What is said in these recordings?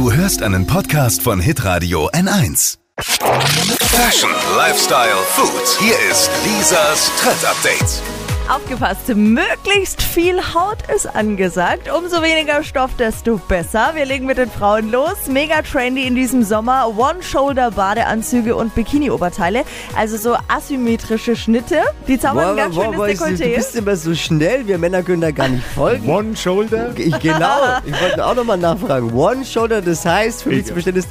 Du hörst einen Podcast von Hitradio N1. Fashion, Lifestyle, Food. Hier ist Lisas Trend Update. Aufgepasst, möglichst viel Haut ist angesagt. Umso weniger Stoff, desto besser. Wir legen mit den Frauen los. Mega trendy in diesem Sommer. One-Shoulder-Badeanzüge und Bikini-Oberteile. Also so asymmetrische Schnitte. Die zaubern ganz schönes du, du Dekolleté. bist immer so schnell, wir Männer können da gar nicht folgen. One Shoulder? Ich, genau, ich wollte auch nochmal nachfragen. One Shoulder, das heißt, für mich Ich- zu verstehen ist,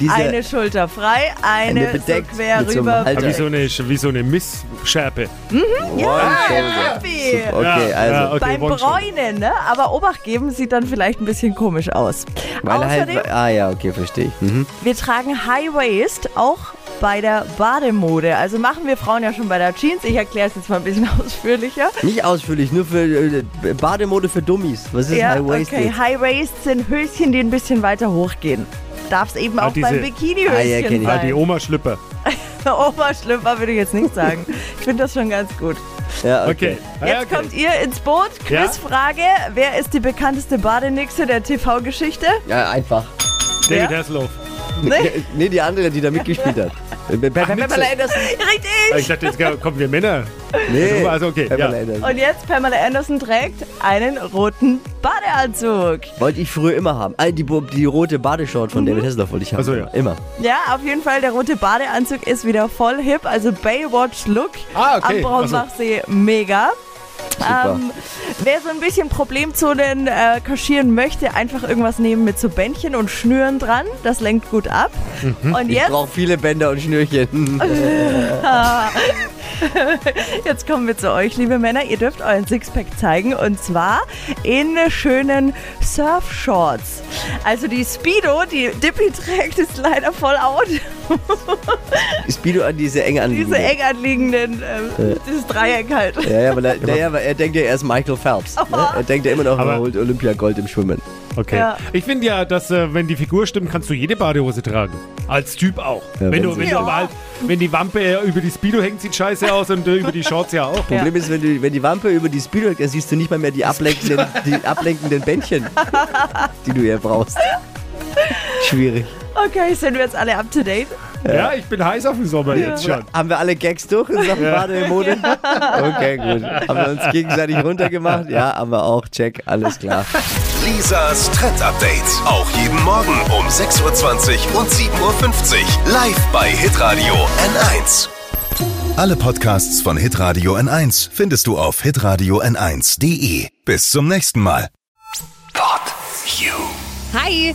diese, Eine Schulter frei, eine, Eine bedeckt so quer so rüber. Halter. Wie so eine, wie so eine Missschärpe. One Ja, Shoulder. happy. Okay, Ja, also, ja, okay. Beim. Bräunen, ne? Aber Obacht geben sieht dann vielleicht ein bisschen komisch aus. weil Außerdem, halt, ah ja, okay, verstehe ich. Mhm. wir tragen High Waist auch bei der Bademode. Also machen wir Frauen ja schon bei der Jeans. Ich erkläre es jetzt mal ein bisschen ausführlicher. Nicht ausführlich, nur für äh, Bademode für Dummies. Was ist ja, High Waist? okay. High Waist sind Höschen, die ein bisschen weiter hochgehen. Darf es eben Ah, auch diese- beim Ah, ja, Bikini-Höschen kenn ich. Ah, die sein. Oma-Schlüpper. Oberschlüpfer würde ich jetzt nicht sagen. Ich finde das schon ganz gut. Ja, okay. Okay. Ah, ja, Jetzt okay. kommt ihr ins Boot. Ja. Quizfrage. Wer ist die bekannteste Badenixe der TV-Geschichte? Ja, einfach. David Ja. Hasselhoff. Nee. Nee, die andere, die da mitgespielt hat. Pamela Anderson. Richtig! Ah, Ich dachte, jetzt kommen wir Männer. Nee, Also okay, Pamela ja. Anderson. Und jetzt Pamela Anderson trägt einen roten Badeanzug. Wollte ich früher immer haben. Ah, die, die rote Badeshort von David Hasselhoff wollte ich haben. Ach so, ja. Immer. Ja, auf jeden Fall, der rote Badeanzug ist wieder voll hip. Also Baywatch-Look Ah, okay. am Braunbachsee. Mega. Super. Ähm, wer so ein bisschen Problemzonen äh, kaschieren möchte, einfach irgendwas nehmen mit so Bändchen und Schnüren dran. Das lenkt gut ab. Und Ich jetzt, brauche viele Bänder und Schnürchen. jetzt kommen wir zu euch, liebe Männer. Ihr dürft euren Sixpack zeigen und zwar in schönen Surfshorts. Also die Speedo, die Dippy trägt, ist leider voll out. Speedo an diese enge anliegende. Diese eng anliegenden, äh, dieses Dreieck halt. Ja, ja, weil er, der, ja, weil er denkt ja, er ist Michael Phelps. Ne? Er denkt ja immer noch, Aber- er holt Olympiagold im Schwimmen. Okay. Ja. Ich finde ja, dass äh, wenn die Figur stimmt, kannst du jede Badehose tragen. Als Typ auch. Ja, wenn, wenn du, wenn, du Ja. aber halt, wenn die Wampe äh, über die Speedo hängt, sieht scheiße aus und äh, über die Shorts ja auch. Problem ist, wenn, du, wenn die Wampe über die Speedo hängt, dann siehst du nicht mal mehr die ablenkenden, die ablenkenden Bändchen, die du hier brauchst. Schwierig. Okay, sind wir jetzt alle up to date? Ja, ich bin heiß auf den Sommer jetzt schon. Haben wir alle Gags durch in Sachen Bademode? Okay, gut. Haben wir uns gegenseitig runtergemacht? Ja, haben wir auch. Check, alles klar. Lisas Trend Update. Auch jeden Morgen um 6.20 Uhr und 7.50 Uhr. Live bei Hitradio N1. Alle Podcasts von Hitradio N1 findest du auf hitradio n1.de. Bis zum nächsten Mal. Pod You. Hi!